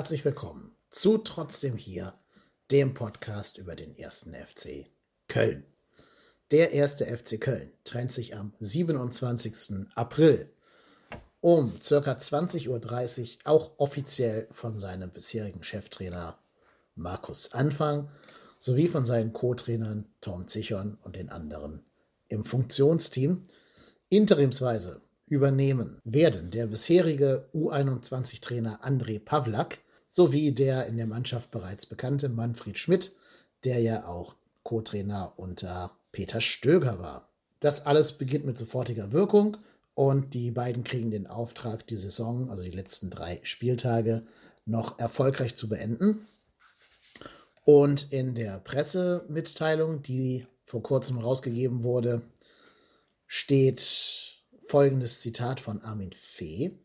Herzlich willkommen zu Trotzdem hier, dem Podcast über den ersten FC Köln. Der erste FC Köln trennt sich am 27. April um ca. 20.30 Uhr auch offiziell von seinem bisherigen Cheftrainer Markus Anfang sowie von seinen Co-Trainern Tom Zichon und den anderen im Funktionsteam. Interimsweise übernehmen werden der bisherige U21-Trainer André Pavlak sowie der in der Mannschaft bereits bekannte Manfred Schmidt, der ja auch Co-Trainer unter Peter Stöger war. Das alles beginnt mit sofortiger Wirkung und die beiden kriegen den Auftrag, die Saison, also die letzten drei Spieltage, noch erfolgreich zu beenden. Und in der Pressemitteilung, die vor kurzem rausgegeben wurde, steht folgendes Zitat von Armin Fee.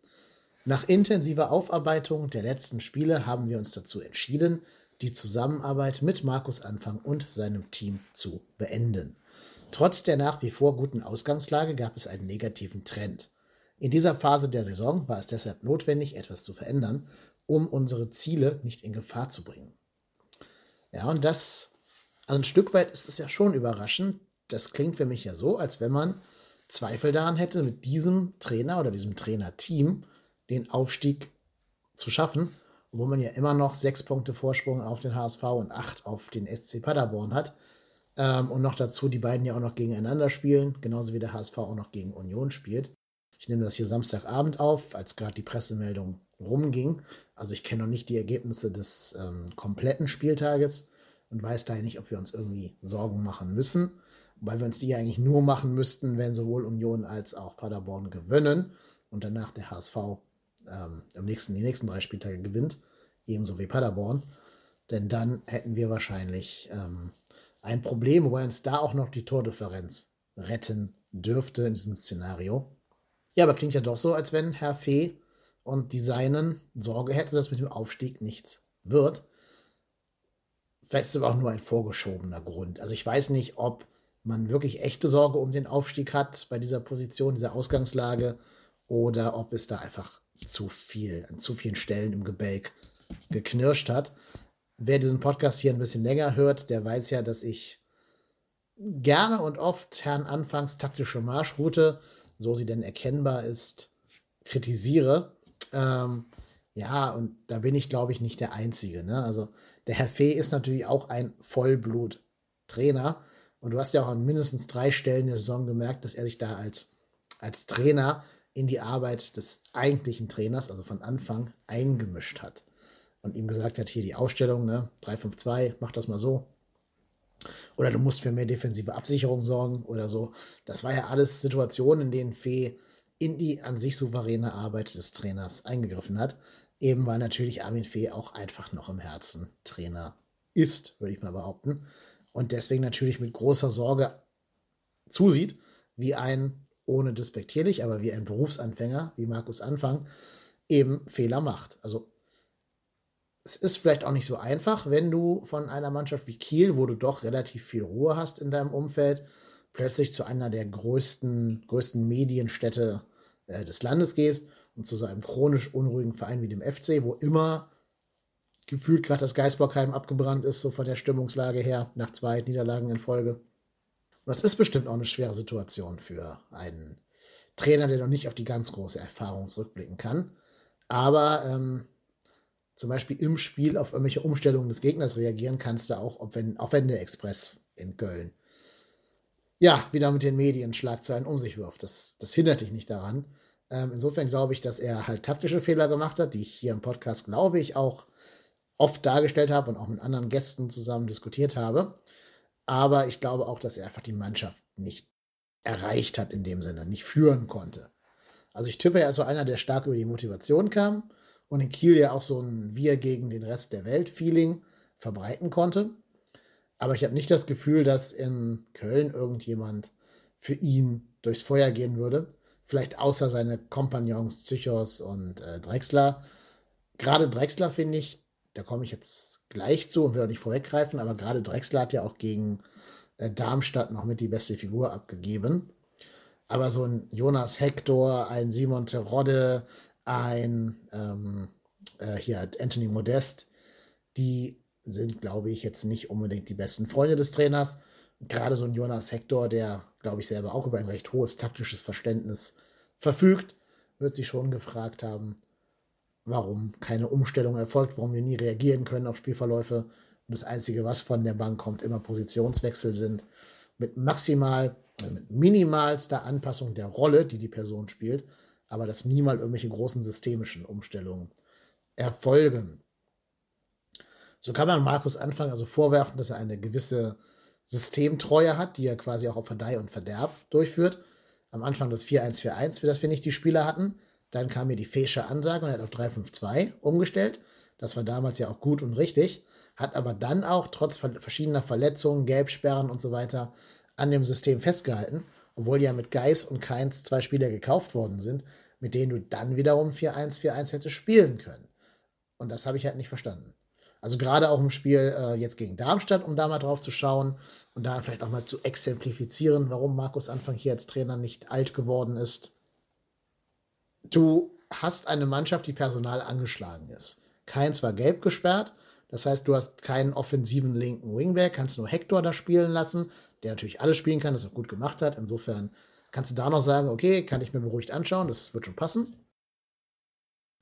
Nach intensiver Aufarbeitung der letzten Spiele haben wir uns dazu entschieden, die Zusammenarbeit mit Markus Anfang und seinem Team zu beenden. Trotz der nach wie vor guten Ausgangslage gab es einen negativen Trend. In dieser Phase der Saison war es deshalb notwendig, etwas zu verändern, um unsere Ziele nicht in Gefahr zu bringen. Ja, und das, also ein Stück weit ist es ja schon überraschend. Das klingt für mich ja so, als wenn man Zweifel daran hätte, mit diesem Trainer oder diesem Trainerteam den Aufstieg zu schaffen, wo man ja immer noch sechs Punkte Vorsprung auf den HSV und acht auf den SC Paderborn hat. Ähm, und noch dazu die beiden ja auch noch gegeneinander spielen, genauso wie der HSV auch noch gegen Union spielt. Ich nehme das hier Samstagabend auf, als gerade die Pressemeldung rumging. Also ich kenne noch nicht die Ergebnisse des ähm, kompletten Spieltages und weiß daher nicht, ob wir uns irgendwie Sorgen machen müssen weil wir uns die eigentlich nur machen müssten, wenn sowohl Union als auch Paderborn gewinnen und danach der HSV ähm, im nächsten, die nächsten drei Spieltage gewinnt, ebenso wie Paderborn. Denn dann hätten wir wahrscheinlich ähm, ein Problem, wobei uns da auch noch die Tordifferenz retten dürfte in diesem Szenario. Ja, aber klingt ja doch so, als wenn Herr Fee und die Seinen Sorge hätte, dass mit dem Aufstieg nichts wird. Vielleicht ist es aber auch nur ein vorgeschobener Grund. Also ich weiß nicht, ob man wirklich echte Sorge um den Aufstieg hat bei dieser Position, dieser Ausgangslage, oder ob es da einfach zu viel, an zu vielen Stellen im Gebälk geknirscht hat. Wer diesen Podcast hier ein bisschen länger hört, der weiß ja, dass ich gerne und oft Herrn Anfangs taktische Marschroute, so sie denn erkennbar ist, kritisiere. Ähm, ja, und da bin ich, glaube ich, nicht der Einzige. Ne? Also der Herr Fee ist natürlich auch ein Vollblut-Trainer. Und du hast ja auch an mindestens drei Stellen der Saison gemerkt, dass er sich da als, als Trainer in die Arbeit des eigentlichen Trainers, also von Anfang, eingemischt hat. Und ihm gesagt hat, hier die Aufstellung, ne, 3-5-2, mach das mal so. Oder du musst für mehr defensive Absicherung sorgen oder so. Das war ja alles Situationen, in denen Fee in die an sich souveräne Arbeit des Trainers eingegriffen hat. Eben weil natürlich Armin Fee auch einfach noch im Herzen Trainer ist, würde ich mal behaupten und deswegen natürlich mit großer Sorge zusieht, wie ein, ohne despektierlich, aber wie ein Berufsanfänger, wie Markus Anfang, eben Fehler macht. Also es ist vielleicht auch nicht so einfach, wenn du von einer Mannschaft wie Kiel, wo du doch relativ viel Ruhe hast in deinem Umfeld, plötzlich zu einer der größten, größten Medienstädte äh, des Landes gehst und zu so einem chronisch unruhigen Verein wie dem FC, wo immer gefühlt gerade das Geisbockheim abgebrannt ist, so von der Stimmungslage her, nach zwei Niederlagen in Folge. Das ist bestimmt auch eine schwere Situation für einen Trainer, der noch nicht auf die ganz große Erfahrung zurückblicken kann. Aber ähm, zum Beispiel im Spiel auf irgendwelche Umstellungen des Gegners reagieren kannst du auch, ob wenn, auch wenn der Express in Köln ja, wieder mit den Medien Schlagzeilen um sich wirft. Das, das hindert dich nicht daran. Ähm, insofern glaube ich, dass er halt taktische Fehler gemacht hat, die ich hier im Podcast, glaube ich, auch oft dargestellt habe und auch mit anderen Gästen zusammen diskutiert habe. Aber ich glaube auch, dass er einfach die Mannschaft nicht erreicht hat in dem Sinne, nicht führen konnte. Also ich tippe, er ist so einer, der stark über die Motivation kam und in Kiel ja auch so ein Wir gegen den Rest der Welt Feeling verbreiten konnte. Aber ich habe nicht das Gefühl, dass in Köln irgendjemand für ihn durchs Feuer gehen würde. Vielleicht außer seine Kompagnons Zychos und äh, Drexler. Gerade Drexler finde ich, da komme ich jetzt gleich zu und will auch nicht vorweggreifen, aber gerade Drexler hat ja auch gegen äh, Darmstadt noch mit die beste Figur abgegeben. Aber so ein Jonas Hector, ein Simon Terodde, ein, ähm, äh, hier Anthony Modest, die sind, glaube ich, jetzt nicht unbedingt die besten Freunde des Trainers. Gerade so ein Jonas Hector, der, glaube ich, selber auch über ein recht hohes taktisches Verständnis verfügt, wird sich schon gefragt haben, warum keine Umstellung erfolgt, warum wir nie reagieren können auf Spielverläufe. Und das Einzige, was von der Bank kommt, immer Positionswechsel sind. Mit maximal, also mit minimalster Anpassung der Rolle, die die Person spielt, aber dass niemals irgendwelche großen systemischen Umstellungen erfolgen. So kann man Markus Anfang also vorwerfen, dass er eine gewisse Systemtreue hat, die er quasi auch auf Verdeih und Verderb durchführt. Am Anfang das 4-1-4-1, für das wir nicht die Spieler hatten. Dann kam mir die Fesche Ansage und er hat auf 3-5-2 umgestellt. Das war damals ja auch gut und richtig. Hat aber dann auch trotz verschiedener Verletzungen, Gelbsperren und so weiter an dem System festgehalten. Obwohl ja mit Geis und Keins zwei Spieler gekauft worden sind, mit denen du dann wiederum 4-1-4-1 hättest spielen können. Und das habe ich halt nicht verstanden. Also gerade auch im Spiel äh, jetzt gegen Darmstadt, um da mal drauf zu schauen und da vielleicht auch mal zu exemplifizieren, warum Markus Anfang hier als Trainer nicht alt geworden ist. Du hast eine Mannschaft, die personal angeschlagen ist. Keins war gelb gesperrt, das heißt, du hast keinen offensiven linken Wingback, kannst nur Hector da spielen lassen, der natürlich alles spielen kann, das auch gut gemacht hat. Insofern kannst du da noch sagen, okay, kann ich mir beruhigt anschauen, das wird schon passen.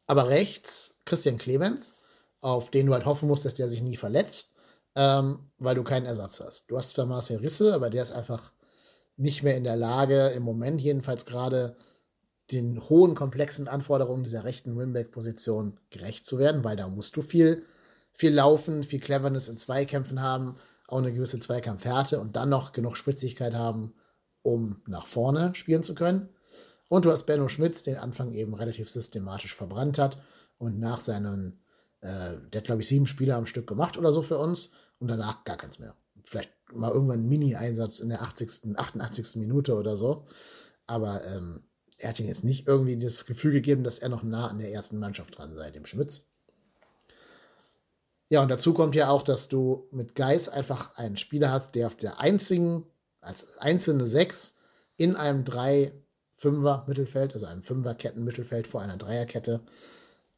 Aber rechts Christian Clemens, auf den du halt hoffen musst, dass der sich nie verletzt, ähm, weil du keinen Ersatz hast. Du hast zwar Marcel Risse, aber der ist einfach nicht mehr in der Lage, im Moment jedenfalls gerade den hohen, komplexen Anforderungen dieser rechten Wimback-Position gerecht zu werden, weil da musst du viel, viel laufen, viel Cleverness in Zweikämpfen haben, auch eine gewisse Zweikampfhärte und dann noch genug Spritzigkeit haben, um nach vorne spielen zu können. Und du hast Benno Schmitz, den Anfang eben relativ systematisch verbrannt hat und nach seinen äh, der hat, glaube ich, sieben Spiele am Stück gemacht oder so für uns und danach gar keins mehr. Vielleicht mal irgendwann einen Mini-Einsatz in der 80., 88. Minute oder so. Aber ähm, er hat ihm jetzt nicht irgendwie das Gefühl gegeben, dass er noch nah an der ersten Mannschaft dran sei, dem Schmitz. Ja, und dazu kommt ja auch, dass du mit Geis einfach einen Spieler hast, der auf der einzigen, als einzelne Sechs in einem 3-5er-Mittelfeld, also einem Fünfer-Ketten-Mittelfeld vor einer Dreierkette,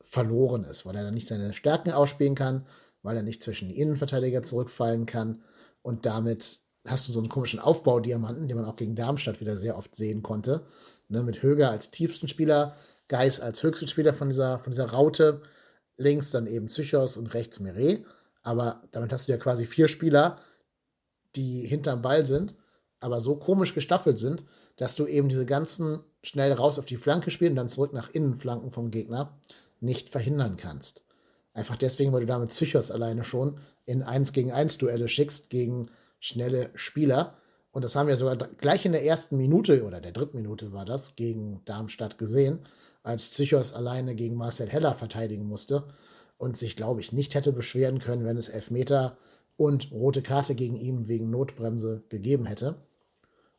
verloren ist, weil er dann nicht seine Stärken ausspielen kann, weil er nicht zwischen die Innenverteidiger zurückfallen kann und damit hast du so einen komischen Aufbaudiamanten, den man auch gegen Darmstadt wieder sehr oft sehen konnte, ne, mit Höger als tiefsten Spieler, Geis als höchsten Spieler von dieser, von dieser Raute, links dann eben Psychos und rechts Meret, aber damit hast du ja quasi vier Spieler, die hinterm Ball sind, aber so komisch gestaffelt sind, dass du eben diese ganzen schnell raus auf die Flanke spielen und dann zurück nach Innenflanken vom Gegner nicht verhindern kannst. Einfach deswegen, weil du damit Psychos alleine schon in 1 gegen 1 Duelle schickst gegen schnelle Spieler. Und das haben wir sogar gleich in der ersten Minute oder der dritten Minute war das gegen Darmstadt gesehen, als Psychos alleine gegen Marcel Heller verteidigen musste und sich, glaube ich, nicht hätte beschweren können, wenn es Elfmeter und rote Karte gegen ihn wegen Notbremse gegeben hätte.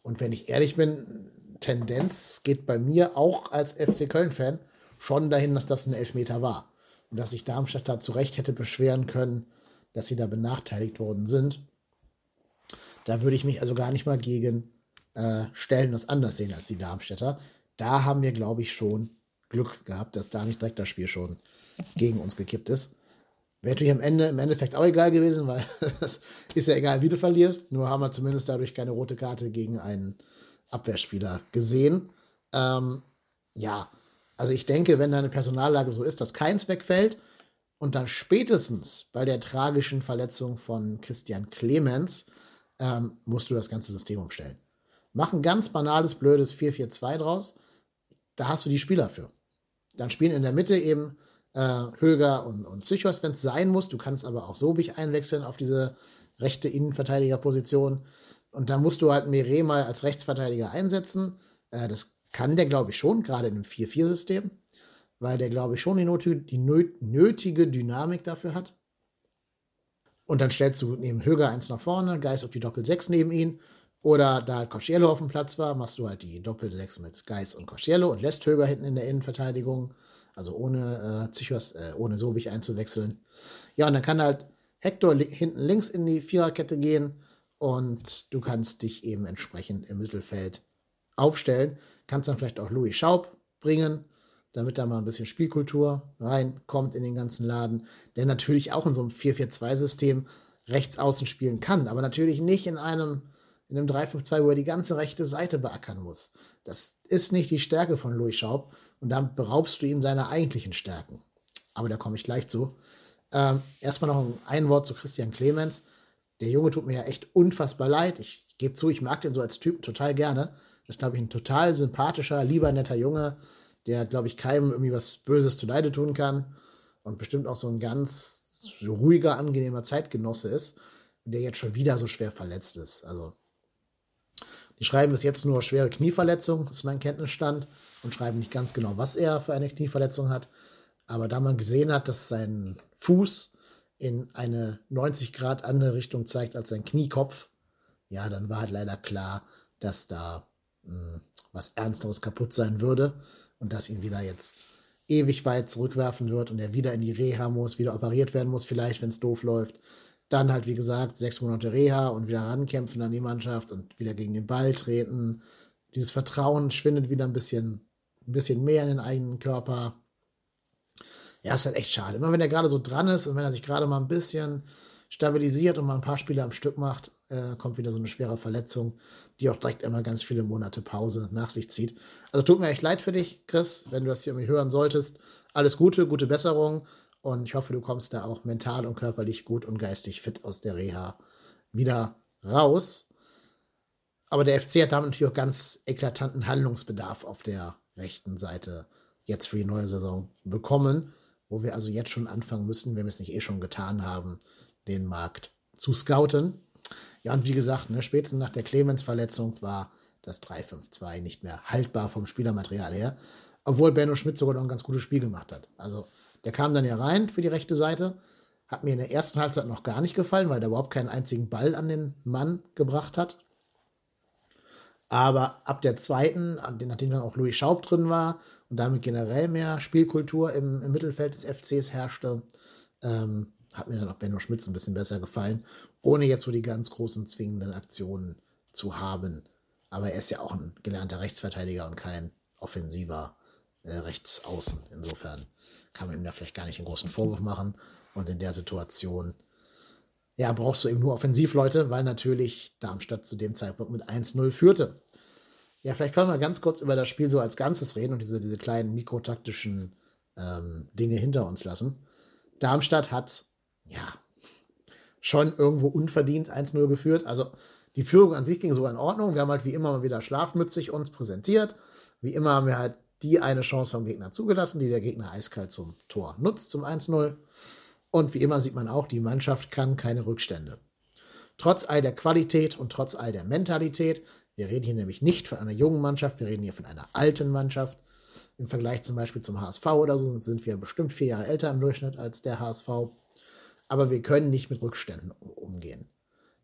Und wenn ich ehrlich bin, Tendenz geht bei mir auch als FC Köln-Fan schon dahin, dass das ein Elfmeter war. Und dass sich Darmstadt da zu Recht hätte beschweren können, dass sie da benachteiligt worden sind. Da würde ich mich also gar nicht mal gegen äh, Stellen das anders sehen als die Darmstädter. Da haben wir, glaube ich, schon Glück gehabt, dass da nicht direkt das Spiel schon gegen uns gekippt ist. Wäre natürlich am Ende im Endeffekt auch egal gewesen, weil es ist ja egal, wie du verlierst. Nur haben wir zumindest dadurch keine rote Karte gegen einen Abwehrspieler gesehen. Ähm, ja, also ich denke, wenn deine Personallage so ist, dass keins wegfällt und dann spätestens bei der tragischen Verletzung von Christian Clemens ähm, musst du das ganze System umstellen. Mach ein ganz banales, blödes 4-4-2 draus. Da hast du die Spieler für. Dann spielen in der Mitte eben äh, Höger und, und Psychos, wenn es sein muss. Du kannst aber auch Sobich einwechseln auf diese rechte Innenverteidigerposition. Und dann musst du halt Mere mal als Rechtsverteidiger einsetzen. Äh, das kann der, glaube ich, schon, gerade in einem 4-4-System, weil der, glaube ich, schon die, die nötige Dynamik dafür hat. Und dann stellst du neben Höger eins nach vorne, Geist auf die Doppel-6 neben ihn. Oder da Cosciello auf dem Platz war, machst du halt die Doppel-6 mit Geist und Cosciello und lässt Höger hinten in der Innenverteidigung. Also ohne äh, Psychos, äh, ohne Sobich einzuwechseln. Ja, und dann kann halt Hector li hinten links in die Viererkette gehen und du kannst dich eben entsprechend im Mittelfeld aufstellen. Kannst dann vielleicht auch Louis Schaub bringen, damit da mal ein bisschen Spielkultur reinkommt in den ganzen Laden, der natürlich auch in so einem 4-4-2-System rechts außen spielen kann, aber natürlich nicht in einem, in einem 3-5-2, wo er die ganze rechte Seite beackern muss. Das ist nicht die Stärke von Louis Schaub und damit beraubst du ihn seiner eigentlichen Stärken. Aber da komme ich gleich zu. Ähm, erstmal noch ein Wort zu Christian Clemens. Der Junge tut mir ja echt unfassbar leid. Ich gebe zu, ich mag den so als Typen total gerne. Das ist, glaube ich, ein total sympathischer, lieber, netter Junge, der, glaube ich, keinem irgendwie was Böses zu Leide tun kann und bestimmt auch so ein ganz ruhiger, angenehmer Zeitgenosse ist, der jetzt schon wieder so schwer verletzt ist. Also, die schreiben bis jetzt nur schwere Knieverletzung, ist mein Kenntnisstand, und schreiben nicht ganz genau, was er für eine Knieverletzung hat. Aber da man gesehen hat, dass sein Fuß in eine 90 Grad andere Richtung zeigt als sein Kniekopf, ja, dann war halt leider klar, dass da mh, hm, was Ernsteres kaputt sein würde und dass ihn wieder jetzt ewig weit zurückwerfen wird und er wieder in die Reha muss, wieder operiert werden muss, vielleicht, wenn es doof läuft. Dann halt, wie gesagt, sechs Monate Reha und wieder rankämpfen an die Mannschaft und wieder gegen den Ball treten. Dieses Vertrauen schwindet wieder ein bisschen, ein bisschen mehr in den eigenen Körper. Ja, ist halt echt schade. Immer wenn er gerade so dran ist und wenn er sich gerade mal ein bisschen stabilisiert und mal ein paar Spiele am Stück macht, äh, kommt wieder so eine schwere Verletzung, die auch direkt immer ganz viele Monate Pause nach sich zieht. Also tut mir echt leid für dich, Chris, wenn du das hier irgendwie hören solltest. Alles Gute, gute Besserung und ich hoffe, du kommst da auch mental und körperlich gut und geistig fit aus der Reha wieder raus. Aber der FC hat damit natürlich auch ganz eklatanten Handlungsbedarf auf der rechten Seite jetzt für die neue Saison bekommen, wo wir also jetzt schon anfangen müssen, wenn wir es nicht eh schon getan haben, den Markt zu scouten. Ja, und wie gesagt, ne, spätestens nach der Clemens-Verletzung war das 3-5-2 nicht mehr haltbar vom Spielermaterial her. Obwohl Benno Schmidt sogar noch ein ganz gutes Spiel gemacht hat. Also, der kam dann ja rein für die rechte Seite. Hat mir in der ersten Halbzeit noch gar nicht gefallen, weil der überhaupt keinen einzigen Ball an den Mann gebracht hat. Aber ab der zweiten, nachdem dann auch Louis Schaub drin war und damit generell mehr Spielkultur im, im Mittelfeld des FCs herrschte, ähm, hat mir dann auch Benno Schmitz ein bisschen besser gefallen, ohne jetzt so die ganz großen zwingenden Aktionen zu haben. Aber er ist ja auch ein gelernter Rechtsverteidiger und kein offensiver äh, Rechtsaußen. Insofern kann man ihm da vielleicht gar nicht den großen Vorwurf machen. Und in der Situation, ja, brauchst du eben nur Offensivleute, weil natürlich Darmstadt zu dem Zeitpunkt mit 1-0 führte. Ja, vielleicht können wir ganz kurz über das Spiel so als Ganzes reden und diese, diese kleinen mikrotaktischen ähm, Dinge hinter uns lassen. Darmstadt hat ja, schon irgendwo unverdient 1-0 geführt. Also die Führung an sich ging sogar in Ordnung. Wir haben halt wie immer mal wieder schlafmützig uns präsentiert. Wie immer haben wir halt die eine Chance vom Gegner zugelassen, die der Gegner eiskalt zum Tor nutzt, zum 1-0. Und wie immer sieht man auch, die Mannschaft kann keine Rückstände. Trotz all der Qualität und trotz all der Mentalität, wir reden hier nämlich nicht von einer jungen Mannschaft, wir reden hier von einer alten Mannschaft. Im Vergleich zum Beispiel zum HSV oder so sind wir bestimmt vier Jahre älter im Durchschnitt als der HSV aber wir können nicht mit Rückständen umgehen.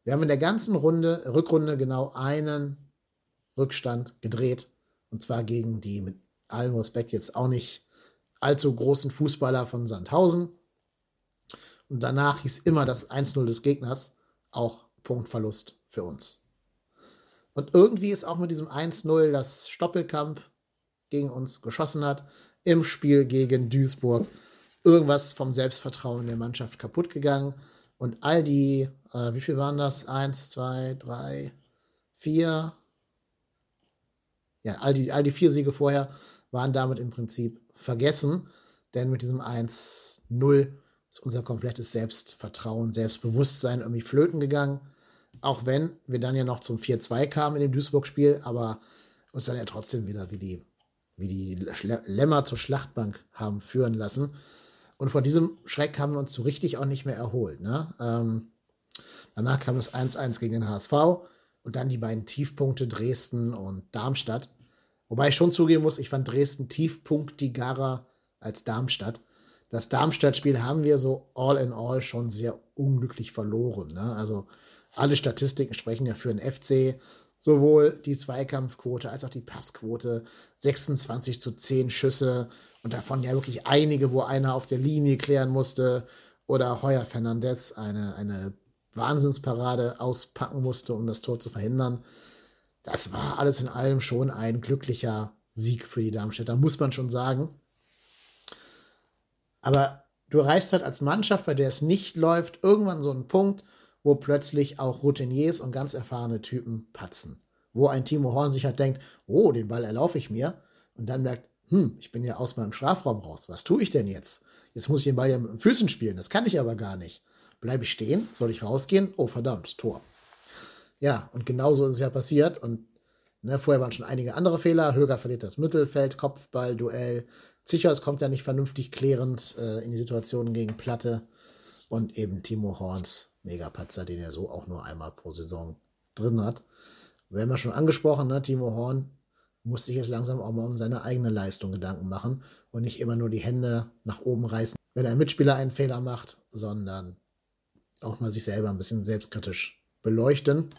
Wir haben in der ganzen Runde, Rückrunde genau einen Rückstand gedreht. Und zwar gegen die mit allem Respekt jetzt auch nicht allzu großen Fußballer von Sandhausen. Und danach hieß immer das 1-0 des Gegners auch Punktverlust für uns. Und irgendwie ist auch mit diesem 1-0 das Stoppelkamp gegen uns geschossen hat im Spiel gegen Duisburg irgendwas vom Selbstvertrauen der Mannschaft kaputt gegangen. Und all die, äh, wie viel waren das? Eins, zwei, drei, vier. Ja, all die, all die vier Siege vorher waren damit im Prinzip vergessen. Denn mit diesem 1-0 ist unser komplettes Selbstvertrauen, Selbstbewusstsein irgendwie flöten gegangen. Auch wenn wir dann ja noch zum 4-2 kamen in dem Duisburg-Spiel, aber uns dann ja trotzdem wieder wie die, wie die Lämmer zur Schlachtbank haben führen lassen. Und von diesem Schreck haben wir uns so richtig auch nicht mehr erholt. Ne? Ähm, danach kam das 1-1 gegen den HSV und dann die beiden Tiefpunkte Dresden und Darmstadt. Wobei ich schon zugeben muss, ich fand Dresden tiefpunktigerer als Darmstadt. Das Darmstadt-Spiel haben wir so all in all schon sehr unglücklich verloren. Ne? Also alle Statistiken sprechen ja für den FC sowohl die Zweikampfquote als auch die Passquote. 26 zu 10 Schüsse und davon ja wirklich einige, wo einer auf der Linie klären musste oder Heuer Fernandez eine, eine Wahnsinnsparade auspacken musste, um das Tor zu verhindern. Das war alles in allem schon ein glücklicher Sieg für die Darmstädter, muss man schon sagen. Aber du erreichst halt als Mannschaft, bei der es nicht läuft, irgendwann so einen Punkt, wo plötzlich auch Routiniers und ganz erfahrene Typen patzen. Wo ein Timo Horn sich halt denkt, oh, den Ball erlaufe ich mir. Und dann merkt, hm, ich bin ja aus meinem Strafraum raus. Was tue ich denn jetzt? Jetzt muss ich den Ball ja mit den Füßen spielen. Das kann ich aber gar nicht. Bleibe ich stehen? Soll ich rausgehen? Oh, verdammt, Tor. Ja, und genau so ist es ja passiert. Und ne, vorher waren schon einige andere Fehler. Höger verliert das Mittelfeld, Kopfball, Duell. Zichers kommt ja nicht vernünftig klärend äh, in die Situation gegen Platte. Und eben Timo Horns Megapatzer, den er so auch nur einmal pro Saison drin hat. Wir haben ja schon angesprochen, ne? Timo Horn muss sich jetzt langsam auch mal um seine eigene Leistung Gedanken machen und nicht immer nur die Hände nach oben reißen, wenn ein Mitspieler einen Fehler macht, sondern auch mal sich selber ein bisschen selbstkritisch beleuchten.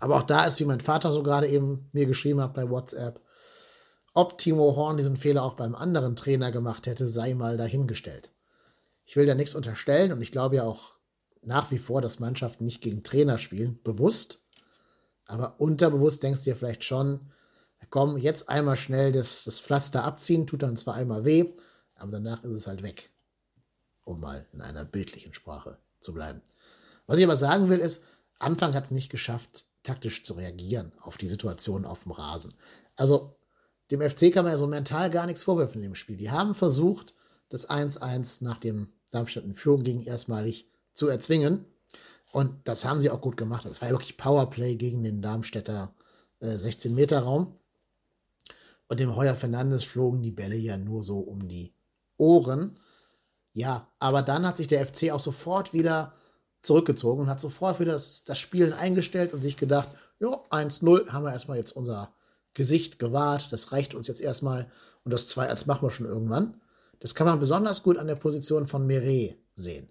Aber auch da ist, wie mein Vater so gerade eben mir geschrieben hat bei WhatsApp, ob Timo Horn diesen Fehler auch beim anderen Trainer gemacht hätte, sei mal dahingestellt. Ich will da nichts unterstellen und ich glaube ja auch nach wie vor, dass Mannschaften nicht gegen Trainer spielen, bewusst. Aber unterbewusst denkst du dir vielleicht schon, komm, jetzt einmal schnell das, das Pflaster abziehen, tut dann zwar einmal weh, aber danach ist es halt weg. Um mal in einer bildlichen Sprache zu bleiben. Was ich aber sagen will, ist, Anfang hat es nicht geschafft, taktisch zu reagieren auf die Situation auf dem Rasen. Also, dem FC kann man ja so mental gar nichts vorwerfen in dem Spiel. Die haben versucht, das 1-1 nach dem Darmstadt in Führung ging, erstmalig zu erzwingen. Und das haben sie auch gut gemacht. Das war ja wirklich Powerplay gegen den Darmstädter äh, 16-Meter-Raum. Und dem Heuer Fernandes flogen die Bälle ja nur so um die Ohren. Ja, aber dann hat sich der FC auch sofort wieder zurückgezogen und hat sofort wieder das, das Spielen eingestellt und sich gedacht, ja, 1-0 haben wir erstmal jetzt unser Gesicht gewahrt, das reicht uns jetzt erstmal und das 2-1 machen wir schon irgendwann. Das kann man besonders gut an der Position von Meret sehen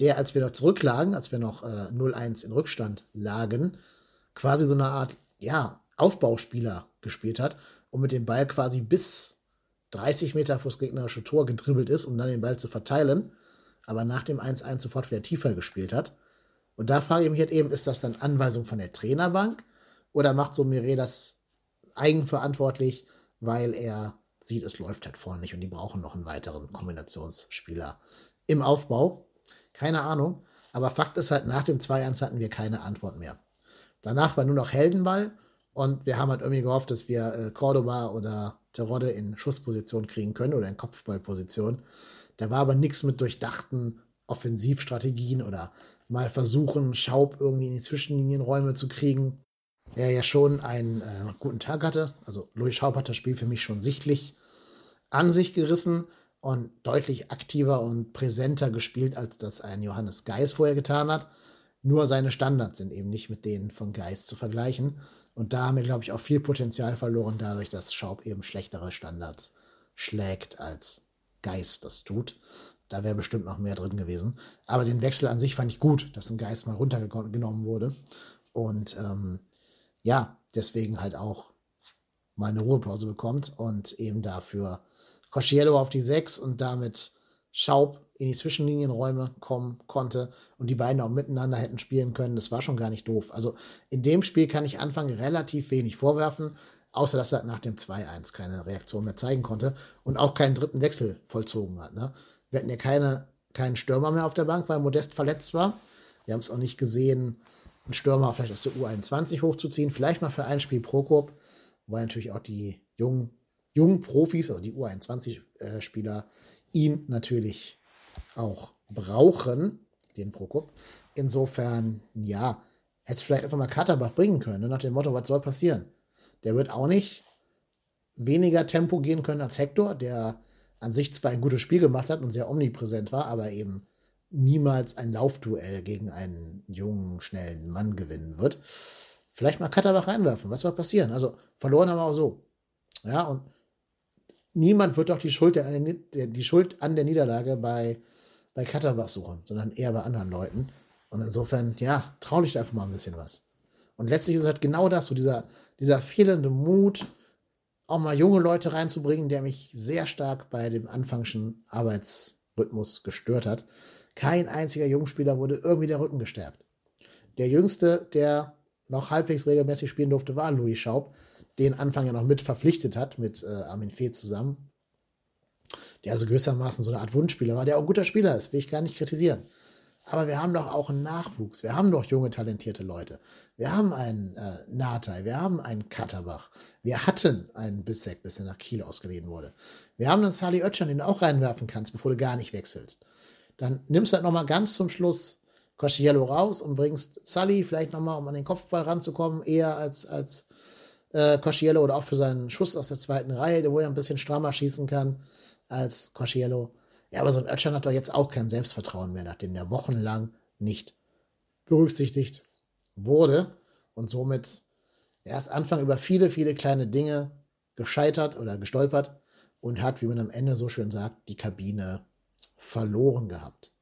der, als wir noch zurücklagen, als wir noch äh, 0-1 in Rückstand lagen, quasi so eine Art, ja, Aufbauspieler gespielt hat und mit dem Ball quasi bis 30 Meter vor das gegnerische Tor gedribbelt ist, um dann den Ball zu verteilen, aber nach dem 1-1 sofort wieder tiefer gespielt hat. Und da frage ich mich halt eben, ist das dann Anweisung von der Trainerbank oder macht so Mire das eigenverantwortlich, weil er sieht, es läuft halt vorne nicht und die brauchen noch einen weiteren Kombinationsspieler im Aufbau? Keine Ahnung. Aber Fakt ist halt, nach dem 2-1 hatten wir keine Antwort mehr. Danach war nur noch Heldenball und wir haben halt irgendwie gehofft, dass wir äh, Cordoba oder Terodde in Schussposition kriegen können oder in Kopfballposition. Da war aber nichts mit durchdachten Offensivstrategien oder mal versuchen, Schaub irgendwie in die Zwischenlinienräume zu kriegen. Der ja schon einen äh, guten Tag hatte. Also Louis Schaub hat das Spiel für mich schon sichtlich an sich gerissen und deutlich aktiver und präsenter gespielt, als das ein Johannes Geis vorher getan hat. Nur seine Standards sind eben nicht mit denen von Geis zu vergleichen. Und da haben wir, glaube ich, auch viel Potenzial verloren, dadurch, dass Schaub eben schlechtere Standards schlägt, als Geis das tut. Da wäre bestimmt noch mehr drin gewesen. Aber den Wechsel an sich fand ich gut, dass ein Geist mal runtergenommen wurde. Und ähm, ja, deswegen halt auch mal eine Ruhepause bekommt und eben dafür Cosciello auf die 6 und damit Schaub in die Zwischenlinienräume kommen konnte und die beiden auch miteinander hätten spielen können. Das war schon gar nicht doof. Also in dem Spiel kann ich Anfang relativ wenig vorwerfen, außer dass er nach dem 2-1 keine Reaktion mehr zeigen konnte und auch keinen dritten Wechsel vollzogen hat. Ne? Wir hatten ja keine, keinen Stürmer mehr auf der Bank, weil Modest verletzt war. Wir haben es auch nicht gesehen, einen Stürmer vielleicht aus der U21 hochzuziehen. Vielleicht mal für ein Spiel Prokop, weil natürlich auch die jungen jungen Profis, also die U21-Spieler, ihn natürlich auch brauchen, den Prokop. Insofern, ja, hätte es vielleicht einfach mal Katterbach bringen können, ne, nach dem Motto, was soll passieren? Der wird auch nicht weniger Tempo gehen können als Hector, der an sich zwar ein gutes Spiel gemacht hat und sehr omnipräsent war, aber eben niemals ein Laufduell gegen einen jungen, schnellen Mann gewinnen wird. Vielleicht mal Katterbach reinwerfen, was soll passieren? Also verloren haben wir auch so. Ja, und niemand wird doch die Schuld, an der, die Schuld an der Niederlage bei, bei Katterbach suchen, sondern eher bei anderen Leuten. Und insofern, ja, trau dich einfach mal ein bisschen was. Und letztlich ist es halt genau das, so dieser, dieser fehlende Mut, auch mal junge Leute reinzubringen, der mich sehr stark bei dem anfangschen Arbeitsrhythmus gestört hat. Kein einziger Jungspieler wurde irgendwie der Rücken gestärkt. Der jüngste, der noch halbwegs regelmäßig spielen durfte, war Louis Schaub, den Anfang ja noch mit verpflichtet hat, mit äh, Armin Fee zusammen. Der also gewissermaßen so eine Art Wunschspieler war, der auch ein guter Spieler ist, will ich gar nicht kritisieren. Aber wir haben doch auch einen Nachwuchs. Wir haben doch junge, talentierte Leute. Wir haben einen äh, Natei, wir haben einen Katterbach. Wir hatten einen Bissek, bis er nach Kiel ausgeliehen wurde. Wir haben einen Sally Oetschern, den du auch reinwerfen kannst, bevor du gar nicht wechselst. Dann nimmst du halt nochmal ganz zum Schluss Cosciello raus und bringst Sully vielleicht nochmal, um an den Kopfball ranzukommen, eher als, als äh, Cosciello oder auch für seinen Schuss aus der zweiten Reihe, wo er ein bisschen strammer schießen kann als Cosciello. Ja, aber so ein Ötchan hat doch jetzt auch kein Selbstvertrauen mehr, nachdem der wochenlang nicht berücksichtigt wurde und somit erst Anfang über viele, viele kleine Dinge gescheitert oder gestolpert und hat, wie man am Ende so schön sagt, die Kabine verloren gehabt.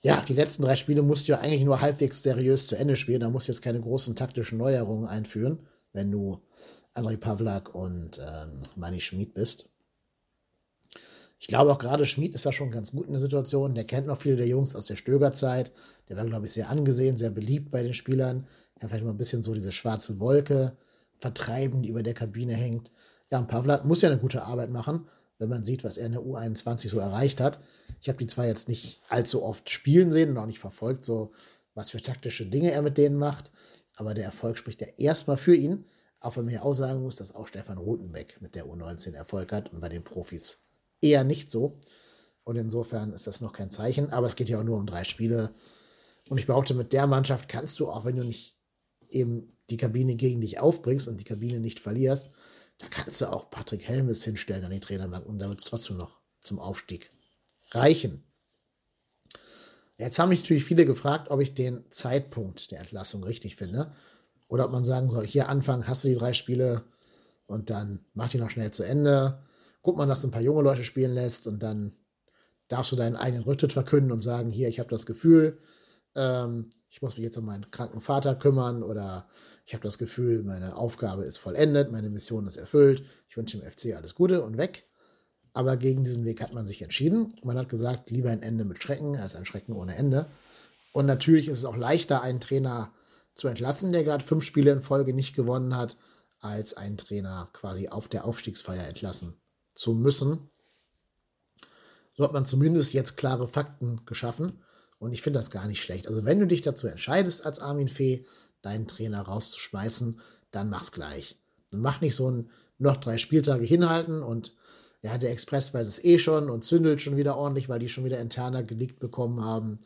Ja, die letzten drei Spiele musst du ja eigentlich nur halbwegs seriös zu Ende spielen. Da musst du jetzt keine großen taktischen Neuerungen einführen, wenn du Andrei Pavlak und ähm, Manny Schmid bist. Ich glaube auch gerade Schmid ist da schon ganz gut in der Situation. Der kennt noch viele der Jungs aus der Stögerzeit. Der war, glaube ich, sehr angesehen, sehr beliebt bei den Spielern. Er vielleicht mal ein bisschen so diese schwarze Wolke vertreiben, die über der Kabine hängt. Ja, und Pavlak muss ja eine gute Arbeit machen, wenn man sieht, was er in der U21 so erreicht hat. Ich habe die zwar jetzt nicht allzu oft spielen sehen und auch nicht verfolgt, so was für taktische Dinge er mit denen macht, aber der Erfolg spricht ja erstmal für ihn, auch wenn man ja auch sagen muss, dass auch Stefan Rutenbeck mit der U19 Erfolg hat und bei den Profis eher nicht so. Und insofern ist das noch kein Zeichen. Aber es geht ja auch nur um drei Spiele. Und ich behaupte, mit der Mannschaft kannst du, auch wenn du nicht eben die Kabine gegen dich aufbringst und die Kabine nicht verlierst, da kannst du auch Patrick Helmes hinstellen an die Trainerbank und da wird es trotzdem noch zum Aufstieg reichen. Jetzt haben mich natürlich viele gefragt, ob ich den Zeitpunkt der Entlassung richtig finde. Oder ob man sagen soll, hier Anfang hast du die drei Spiele und dann mach die noch schnell zu Ende guck mal, dass du ein paar junge Leute spielen lässt und dann darfst du deinen eigenen Rücktritt verkünden und sagen, hier, ich habe das Gefühl, ähm, ich muss mich jetzt um meinen kranken Vater kümmern oder ich habe das Gefühl, meine Aufgabe ist vollendet, meine Mission ist erfüllt, ich wünsche dem FC alles Gute und weg. Aber gegen diesen Weg hat man sich entschieden. Man hat gesagt, lieber ein Ende mit Schrecken als ein Schrecken ohne Ende. Und natürlich ist es auch leichter, einen Trainer zu entlassen, der gerade fünf Spiele in Folge nicht gewonnen hat, als einen Trainer quasi auf der Aufstiegsfeier entlassen zu müssen. So hat man zumindest jetzt klare Fakten geschaffen. Und ich finde das gar nicht schlecht. Also wenn du dich dazu entscheidest, als Armin Fee deinen Trainer rauszuschmeißen, dann mach's gleich. Dann mach nicht so ein noch drei Spieltage hinhalten und ja, der Express weiß es eh schon und zündelt schon wieder ordentlich, weil die schon wieder interner geleakt bekommen haben.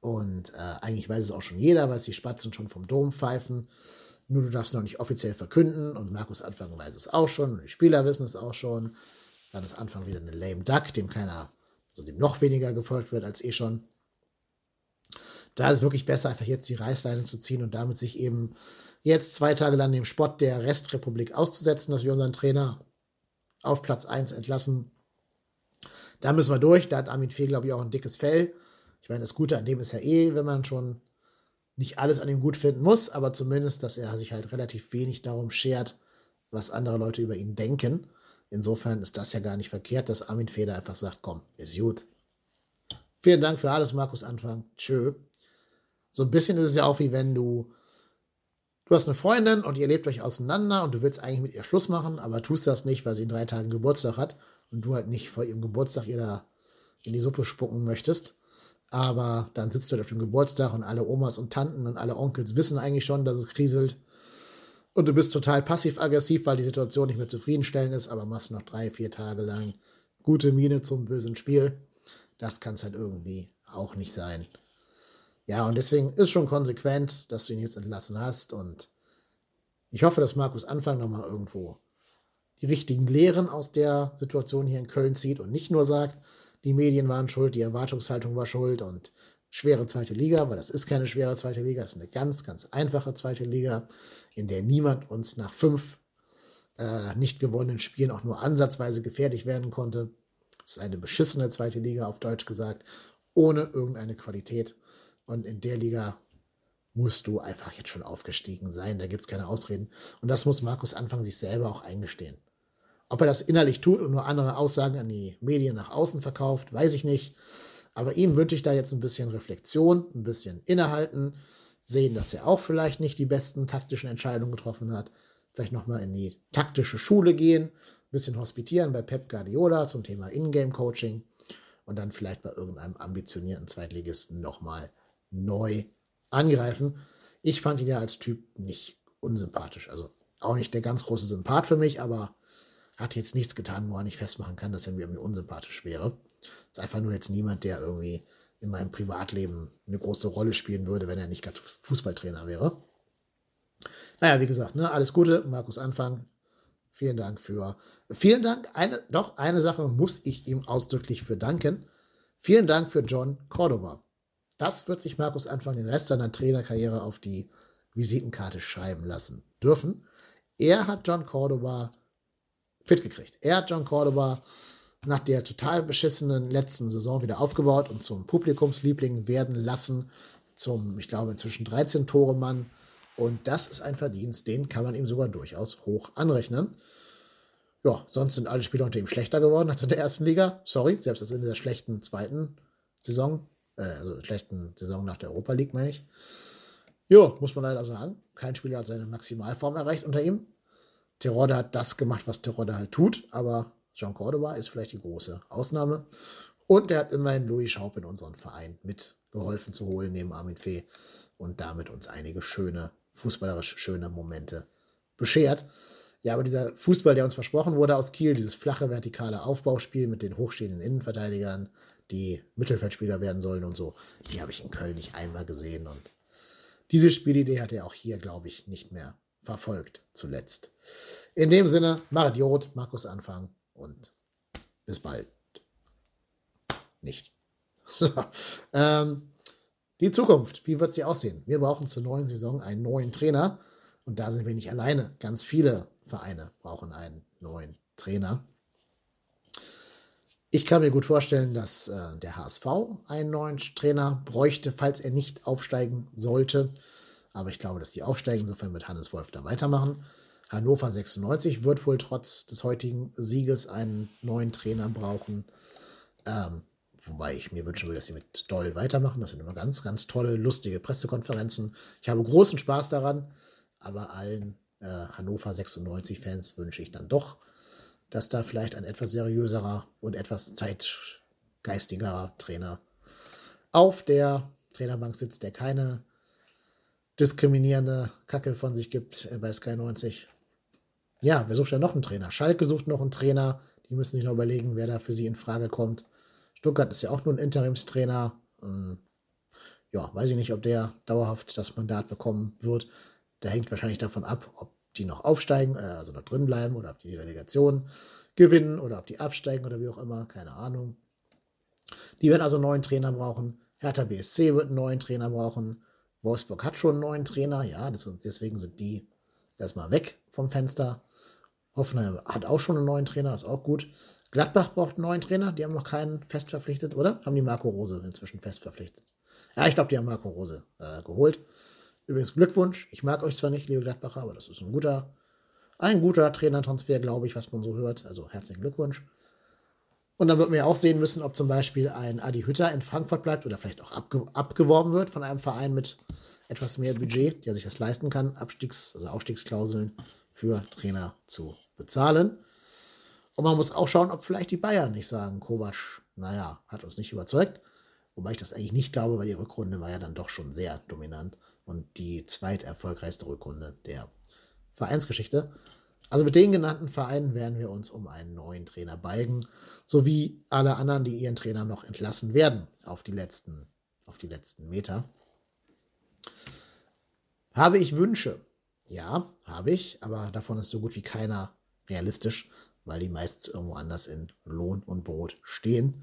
Und äh, eigentlich weiß es auch schon jeder, weil die Spatzen schon vom Dom pfeifen. Nur du darfst noch nicht offiziell verkünden und Markus Anfang weiß es auch schon und die Spieler wissen es auch schon. Dann ist Anfang wieder eine lame Duck, dem keiner, also dem noch weniger gefolgt wird als eh schon. Da ist es wirklich besser, einfach jetzt die Reißleine zu ziehen und damit sich eben jetzt zwei Tage lang dem Spott der Restrepublik auszusetzen, dass wir unseren Trainer auf Platz 1 entlassen. Da müssen wir durch. Da hat Armin Fee, glaube ich, auch ein dickes Fell. Ich meine, das Gute an dem ist ja eh, wenn man schon nicht alles an ihm gut finden muss, aber zumindest, dass er sich halt relativ wenig darum schert, was andere Leute über ihn denken. Insofern ist das ja gar nicht verkehrt, dass Armin Feder einfach sagt, komm, ist gut. Vielen Dank für alles, Markus Anfang. Tschö. So ein bisschen ist es ja auch wie wenn du, du hast eine Freundin und ihr lebt euch auseinander und du willst eigentlich mit ihr Schluss machen, aber tust das nicht, weil sie in drei Tagen Geburtstag hat und du halt nicht vor ihrem Geburtstag ihr da in die Suppe spucken möchtest. Aber dann sitzt du halt auf dem Geburtstag und alle Omas und Tanten und alle Onkels wissen eigentlich schon, dass es kriselt und du bist total passiv-aggressiv, weil die Situation nicht mehr zufriedenstellend ist, aber machst noch drei, vier Tage lang gute Miene zum bösen Spiel. Das kann es halt irgendwie auch nicht sein. Ja, und deswegen ist schon konsequent, dass du ihn jetzt entlassen hast. Und ich hoffe, dass Markus Anfang nochmal irgendwo die richtigen Lehren aus der Situation hier in Köln zieht und nicht nur sagt, die Medien waren schuld, die Erwartungshaltung war schuld und schwere zweite Liga, weil das ist keine schwere zweite Liga, das ist eine ganz, ganz einfache zweite Liga, in der niemand uns nach fünf äh, nicht gewonnenen Spielen auch nur ansatzweise gefährlich werden konnte. Es ist eine beschissene zweite Liga, auf Deutsch gesagt, ohne irgendeine Qualität. Und in der Liga musst du einfach jetzt schon aufgestiegen sein. Da gibt es keine Ausreden. Und das muss Markus Anfang sich selber auch eingestehen. Ob er das innerlich tut und nur andere Aussagen an die Medien nach außen verkauft, weiß ich nicht. Aber ihm wünsche ich da jetzt ein bisschen Reflexion, ein bisschen innehalten, sehen, dass er auch vielleicht nicht die besten taktischen Entscheidungen getroffen hat, vielleicht nochmal in die taktische Schule gehen bisschen hospitieren bei Pep Guardiola zum Thema Ingame-Coaching und dann vielleicht bei irgendeinem ambitionierten Zweitligisten nochmal neu angreifen. Ich fand ihn ja als Typ nicht unsympathisch. Also auch nicht der ganz große Sympath für mich, aber hat jetzt nichts getan, woran ich festmachen kann, dass er mir irgendwie unsympathisch wäre. Ist einfach nur jetzt niemand, der irgendwie in meinem Privatleben eine große Rolle spielen würde, wenn er nicht gerade Fußballtrainer wäre. Naja, wie gesagt, ne, alles Gute, Markus Anfang. Vielen Dank für. Vielen Dank. Eine, doch, eine Sache muss ich ihm ausdrücklich für danken. Vielen Dank für John Cordoba. Das wird sich Markus Anfang den Rest seiner Trainerkarriere auf die Visitenkarte schreiben lassen dürfen. Er hat John Cordoba fit gekriegt. Er hat John Cordoba nach der total beschissenen letzten Saison wieder aufgebaut und zum Publikumsliebling werden lassen. Zum, ich glaube, inzwischen 13 Tore Mann und das ist ein Verdienst, den kann man ihm sogar durchaus hoch anrechnen. Ja, sonst sind alle Spieler unter ihm schlechter geworden als in der ersten Liga. Sorry, selbst in der schlechten zweiten Saison, äh, also schlechten Saison nach der Europa League, meine ich. Ja, muss man leider sagen. Kein Spieler hat seine Maximalform erreicht unter ihm. Terodde hat das gemacht, was Terodde halt tut, aber Jean Cordoba ist vielleicht die große Ausnahme. Und er hat immerhin Louis Schaub in unseren Verein mitgeholfen zu holen, neben Armin Fee und damit uns einige schöne fußballerisch schöne Momente beschert. Ja, aber dieser Fußball, der uns versprochen wurde aus Kiel, dieses flache, vertikale Aufbauspiel mit den hochstehenden Innenverteidigern, die Mittelfeldspieler werden sollen und so, die habe ich in Köln nicht einmal gesehen. Und diese Spielidee hat er auch hier, glaube ich, nicht mehr verfolgt zuletzt. In dem Sinne, Marit Jod, Markus Anfang und bis bald. Nicht. So, ähm, die Zukunft, wie wird sie aussehen? Wir brauchen zur neuen Saison einen neuen Trainer. Und da sind wir nicht alleine. Ganz viele Vereine brauchen einen neuen Trainer. Ich kann mir gut vorstellen, dass äh, der HSV einen neuen Trainer bräuchte, falls er nicht aufsteigen sollte. Aber ich glaube, dass die aufsteigen. Insofern wird Hannes Wolf da weitermachen. Hannover 96 wird wohl trotz des heutigen Sieges einen neuen Trainer brauchen. Ähm, Wobei ich mir wünschen würde, dass sie mit Doll weitermachen. Das sind immer ganz, ganz tolle, lustige Pressekonferenzen. Ich habe großen Spaß daran, aber allen äh, Hannover 96-Fans wünsche ich dann doch, dass da vielleicht ein etwas seriöserer und etwas zeitgeistigerer Trainer auf der Trainerbank sitzt, der keine diskriminierende Kacke von sich gibt bei Sky 90. Ja, wer sucht ja noch einen Trainer? Schalke sucht noch einen Trainer. Die müssen sich noch überlegen, wer da für sie in Frage kommt. Stuttgart ist ja auch nur ein Interimstrainer. Ähm, ja, weiß ich nicht, ob der dauerhaft das Mandat bekommen wird. Der hängt wahrscheinlich davon ab, ob die noch aufsteigen, äh, also noch drin bleiben oder ob die die Relegation gewinnen oder ob die absteigen oder wie auch immer, keine Ahnung. Die werden also einen neuen Trainer brauchen. Hertha BSC wird einen neuen Trainer brauchen. Wolfsburg hat schon einen neuen Trainer, ja, deswegen sind die erstmal weg vom Fenster. Hoffenheim hat auch schon einen neuen Trainer, ist auch gut. Gladbach braucht einen neuen Trainer. Die haben noch keinen fest verpflichtet, oder? Haben die Marco Rose inzwischen fest verpflichtet? Ja, ich glaube, die haben Marco Rose äh, geholt. Übrigens Glückwunsch. Ich mag euch zwar nicht, liebe Gladbacher, aber das ist ein guter, ein guter Trainertransfer, glaube ich, was man so hört. Also herzlichen Glückwunsch. Und dann wird man ja auch sehen müssen, ob zum Beispiel ein Adi Hütter in Frankfurt bleibt oder vielleicht auch abge abgeworben wird von einem Verein mit etwas mehr Budget, der sich das leisten kann, Abstiegs-, also Aufstiegsklauseln für Trainer zu bezahlen. Und man muss auch schauen, ob vielleicht die Bayern nicht sagen, Kovac, naja, hat uns nicht überzeugt. Wobei ich das eigentlich nicht glaube, weil die Rückrunde war ja dann doch schon sehr dominant und die zweiterfolgreichste Rückrunde der Vereinsgeschichte. Also mit den genannten Vereinen werden wir uns um einen neuen Trainer balgen, sowie alle anderen, die ihren Trainer noch entlassen werden auf die letzten, auf die letzten Meter. Habe ich Wünsche? Ja, habe ich, aber davon ist so gut wie keiner realistisch weil die meistens irgendwo anders in Lohn und Brot stehen.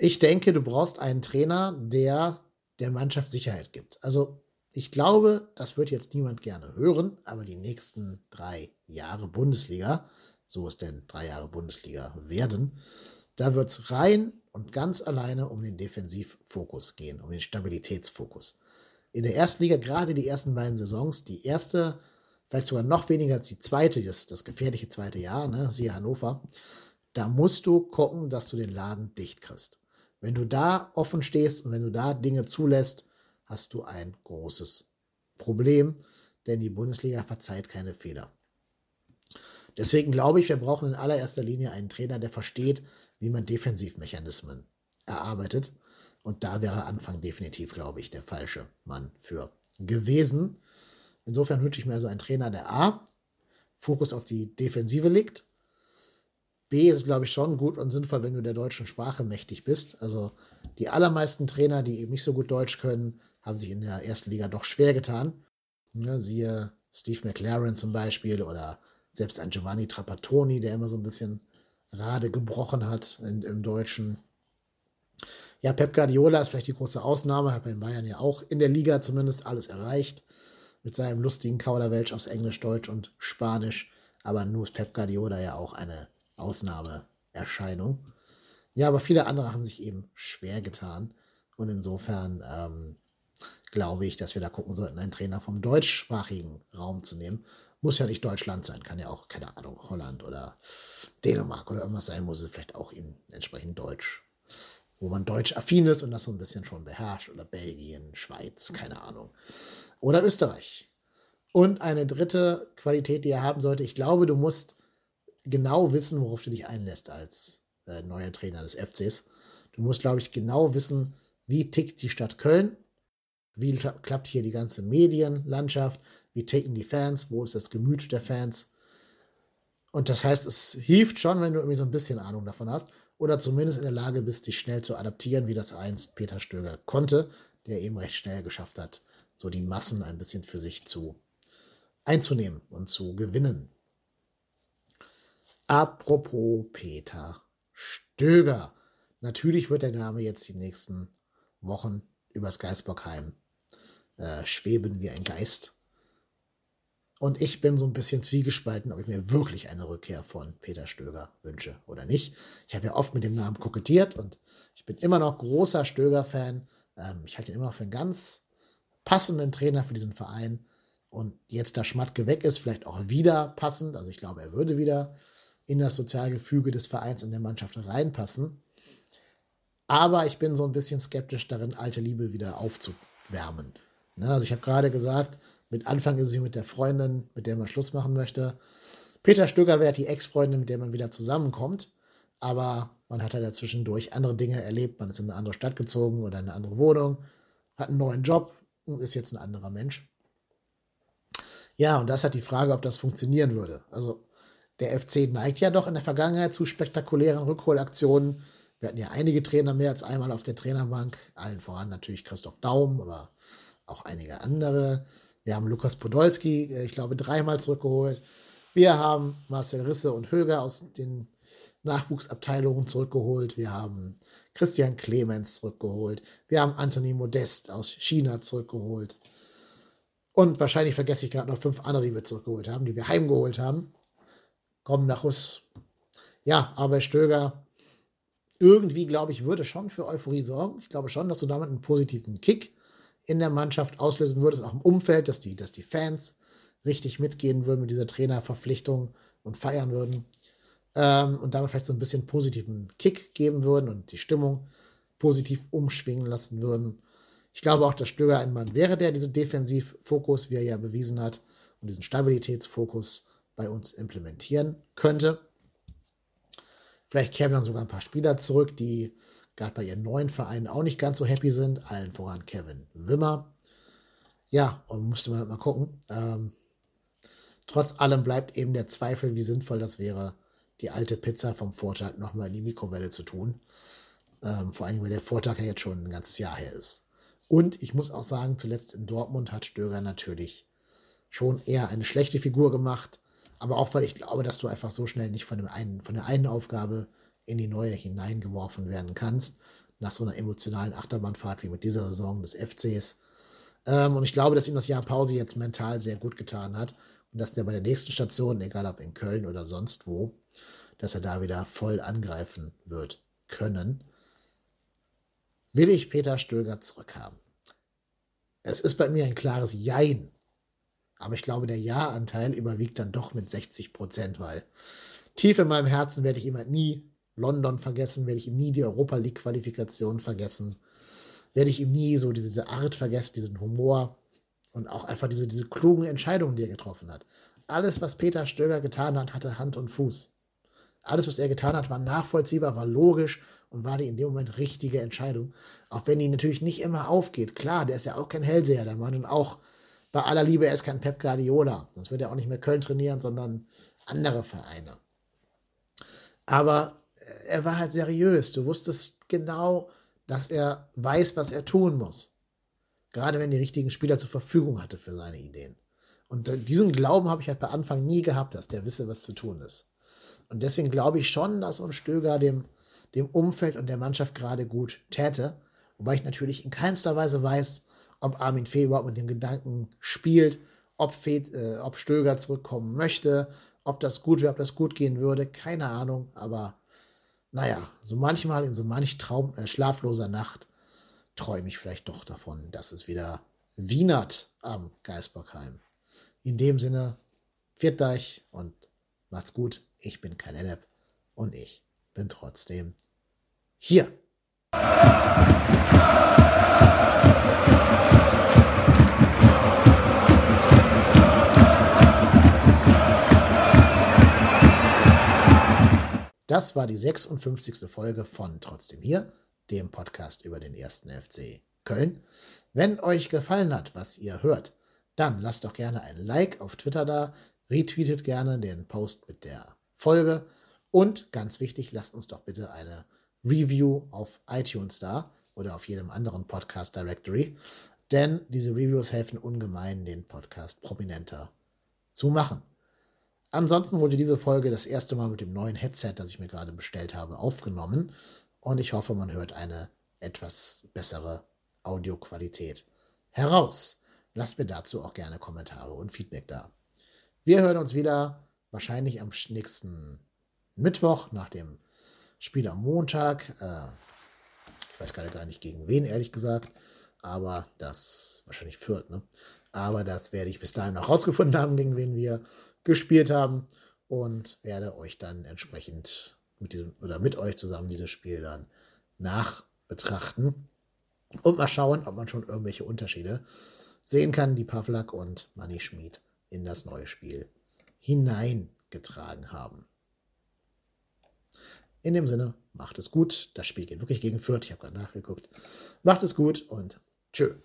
Ich denke, du brauchst einen Trainer, der der Mannschaft Sicherheit gibt. Also ich glaube, das wird jetzt niemand gerne hören, aber die nächsten drei Jahre Bundesliga, so es denn drei Jahre Bundesliga werden, da wird es rein und ganz alleine um den Defensivfokus gehen, um den Stabilitätsfokus. In der ersten Liga, gerade die ersten beiden Saisons, die erste vielleicht sogar noch weniger als die zweite, das, das gefährliche zweite Jahr, ne, siehe Hannover, da musst du gucken, dass du den Laden dicht kriegst. Wenn du da offen stehst und wenn du da Dinge zulässt, hast du ein großes Problem, denn die Bundesliga verzeiht keine Fehler. Deswegen glaube ich, wir brauchen in allererster Linie einen Trainer, der versteht, wie man Defensivmechanismen erarbeitet. Und da wäre Anfang definitiv, glaube ich, der falsche Mann für gewesen. Insofern wünsche ich mir also einen Trainer, der A, Fokus auf die Defensive legt. B ist, glaube ich, schon gut und sinnvoll, wenn du der deutschen Sprache mächtig bist. Also die allermeisten Trainer, die eben nicht so gut Deutsch können, haben sich in der ersten Liga doch schwer getan. Ja, siehe Steve McLaren zum Beispiel oder selbst ein Giovanni Trapattoni, der immer so ein bisschen Rade gebrochen hat in, im Deutschen. Ja, Pep Guardiola ist vielleicht die große Ausnahme, hat bei den Bayern ja auch in der Liga zumindest alles erreicht. Mit seinem lustigen Kauderwelsch aus Englisch, Deutsch und Spanisch. Aber nun ist Pep Guardiola ja auch eine Ausnahmeerscheinung. Ja, aber viele andere haben sich eben schwer getan. Und insofern ähm, glaube ich, dass wir da gucken sollten, einen Trainer vom deutschsprachigen Raum zu nehmen. Muss ja nicht Deutschland sein, kann ja auch, keine Ahnung, Holland oder Dänemark oder irgendwas sein, muss es vielleicht auch eben entsprechend Deutsch. Wo man deutsch affin ist und das so ein bisschen schon beherrscht. Oder Belgien, Schweiz, keine Ahnung. Oder Österreich. Und eine dritte Qualität, die er haben sollte, ich glaube, du musst genau wissen, worauf du dich einlässt als äh, neuer Trainer des FCs. Du musst, glaube ich, genau wissen, wie tickt die Stadt Köln, wie klappt hier die ganze Medienlandschaft, wie ticken die Fans, wo ist das Gemüt der Fans. Und das heißt, es hilft schon, wenn du irgendwie so ein bisschen Ahnung davon hast oder zumindest in der Lage bist, dich schnell zu adaptieren, wie das einst Peter Stöger konnte, der eben recht schnell geschafft hat, so die Massen ein bisschen für sich zu einzunehmen und zu gewinnen. Apropos Peter Stöger. Natürlich wird der Name jetzt die nächsten Wochen übers Geisbockheim äh, schweben wie ein Geist. Und ich bin so ein bisschen zwiegespalten, ob ich mir wirklich eine Rückkehr von Peter Stöger wünsche oder nicht. Ich habe ja oft mit dem Namen kokettiert und ich bin immer noch großer Stöger-Fan. Ähm, ich halte ihn immer noch für einen ganz passenden Trainer für diesen Verein. Und jetzt, da Schmatke weg ist, vielleicht auch wieder passend. Also ich glaube, er würde wieder in das Sozialgefüge des Vereins und der Mannschaft reinpassen. Aber ich bin so ein bisschen skeptisch darin, alte Liebe wieder aufzuwärmen. Ne? Also ich habe gerade gesagt, mit Anfang ist es wie mit der Freundin, mit der man Schluss machen möchte. Peter Stöger wäre die Ex-Freundin, mit der man wieder zusammenkommt. Aber man hat ja halt dazwischendurch andere Dinge erlebt. Man ist in eine andere Stadt gezogen oder in eine andere Wohnung, hat einen neuen Job und ist jetzt ein anderer Mensch. Ja, und das hat die Frage, ob das funktionieren würde. Also der FC neigt ja doch in der Vergangenheit zu spektakulären Rückholaktionen. Wir hatten ja einige Trainer mehr als einmal auf der Trainerbank, allen voran natürlich Christoph Daum, aber auch einige andere. Wir haben Lukas Podolski, äh, ich glaube, dreimal zurückgeholt. Wir haben Marcel Risse und Höger aus den Nachwuchsabteilungen zurückgeholt. Wir haben Christian Clemens zurückgeholt. Wir haben Anthony Modest aus China zurückgeholt. Und wahrscheinlich vergesse ich gerade noch fünf andere, die wir zurückgeholt haben, die wir heimgeholt haben kommen nach Hus. Ja, aber Stöger irgendwie, glaube ich, würde schon für Euphorie sorgen. Ich glaube schon, dass du damit einen positiven Kick in der Mannschaft auslösen würdest, auch im Umfeld, dass die, dass die Fans richtig mitgehen würden mit dieser Trainerverpflichtung und feiern würden. Ähm, und damit vielleicht so ein bisschen positiven Kick geben würden und die Stimmung positiv umschwingen lassen würden. Ich glaube auch, dass Stöger ein Mann wäre, der diesen Defensivfokus, wie er ja bewiesen hat, und diesen Stabilitätsfokus bei uns implementieren könnte. Vielleicht kämen dann sogar ein paar Spieler zurück, die gerade bei ihren neuen Vereinen auch nicht ganz so happy sind. Allen voran Kevin Wimmer. Ja, und musste man halt mal gucken. Ähm, trotz allem bleibt eben der Zweifel, wie sinnvoll das wäre, die alte Pizza vom Vortag nochmal in die Mikrowelle zu tun. Ähm, vor allem, weil der Vortag ja jetzt schon ein ganzes Jahr her ist. Und ich muss auch sagen, zuletzt in Dortmund hat Stöger natürlich schon eher eine schlechte Figur gemacht. Aber auch, weil ich glaube, dass du einfach so schnell nicht von, dem einen, von der einen Aufgabe in die neue hineingeworfen werden kannst, nach so einer emotionalen Achterbahnfahrt wie mit dieser Saison des FCs. Ähm, und ich glaube, dass ihm das Jahr Pause jetzt mental sehr gut getan hat und dass der bei der nächsten Station, egal ob in Köln oder sonst wo, dass er da wieder voll angreifen wird können. Will ich Peter Stöger zurückhaben? Es ist bei mir ein klares Jein. Aber ich glaube, der Ja-Anteil überwiegt dann doch mit 60 Prozent, weil tief in meinem Herzen werde ich immer nie London vergessen, werde ich ihm nie die Europa League-Qualifikation vergessen, werde ich ihm nie so diese Art vergessen, diesen Humor und auch einfach diese, diese klugen Entscheidungen, die er getroffen hat. alles, was Peter Stöger getan hat, hatte Hand und Fuß. Alles, was er getan hat, war nachvollziehbar, war logisch und war die in dem Moment richtige Entscheidung. Auch wenn die natürlich nicht immer aufgeht. Klar, der ist ja auch kein Hellseher, der Mann. Und auch bei aller Liebe, er ist kein Pep Guardiola. Sonst wird er auch nicht mehr Köln trainieren, sondern andere Vereine. Aber er war halt seriös. Du wusstest genau, dass er weiß, was er tun muss. Gerade wenn die richtigen Spieler zur Verfügung hatte für seine Ideen. Und diesen Glauben habe ich halt bei Anfang nie gehabt, dass der wisse, was zu tun ist. Und deswegen glaube ich schon, dass uns Stöger dem, dem Umfeld und der Mannschaft gerade gut täte. Wobei ich natürlich in keinster Weise weiß, ob Armin Fee überhaupt mit dem Gedanken spielt, ob, Fee, äh, ob Stöger zurückkommen möchte, ob das gut wäre, ob das gut gehen würde. Keine Ahnung, aber naja, so manchmal in so manch Traum, äh, schlafloser Nacht träume ich vielleicht doch davon, dass es wieder wienert am Geisbockheim. In dem Sinne, viert euch und macht's gut. Ich bin kein Ennep und ich bin trotzdem hier. Das war die 56. Folge von Trotzdem hier, dem Podcast über den ersten FC Köln. Wenn euch gefallen hat, was ihr hört, dann lasst doch gerne ein Like auf Twitter da, retweetet gerne den Post mit der Folge und ganz wichtig, lasst uns doch bitte eine Review auf iTunes da oder auf jedem anderen Podcast Directory, denn diese Reviews helfen ungemein, den Podcast prominenter zu machen. Ansonsten wurde diese Folge das erste Mal mit dem neuen Headset, das ich mir gerade bestellt habe, aufgenommen und ich hoffe, man hört eine etwas bessere Audioqualität heraus. Lasst mir dazu auch gerne Kommentare und Feedback da. Wir hören uns wieder wahrscheinlich am nächsten Mittwoch nach dem Spiel am Montag. Äh, ich weiß gerade gar nicht gegen wen, ehrlich gesagt. Aber das wahrscheinlich führt, ne? Aber das werde ich bis dahin noch rausgefunden haben, gegen wen wir gespielt haben. Und werde euch dann entsprechend mit diesem oder mit euch zusammen dieses Spiel dann nachbetrachten. Und mal schauen, ob man schon irgendwelche Unterschiede sehen kann, die Pavlak und Manny Schmid in das neue Spiel hineingetragen haben. In dem Sinne, macht es gut. Das Spiel geht wirklich gegen Fürth. Ich habe gerade nachgeguckt. Macht es gut und tschö.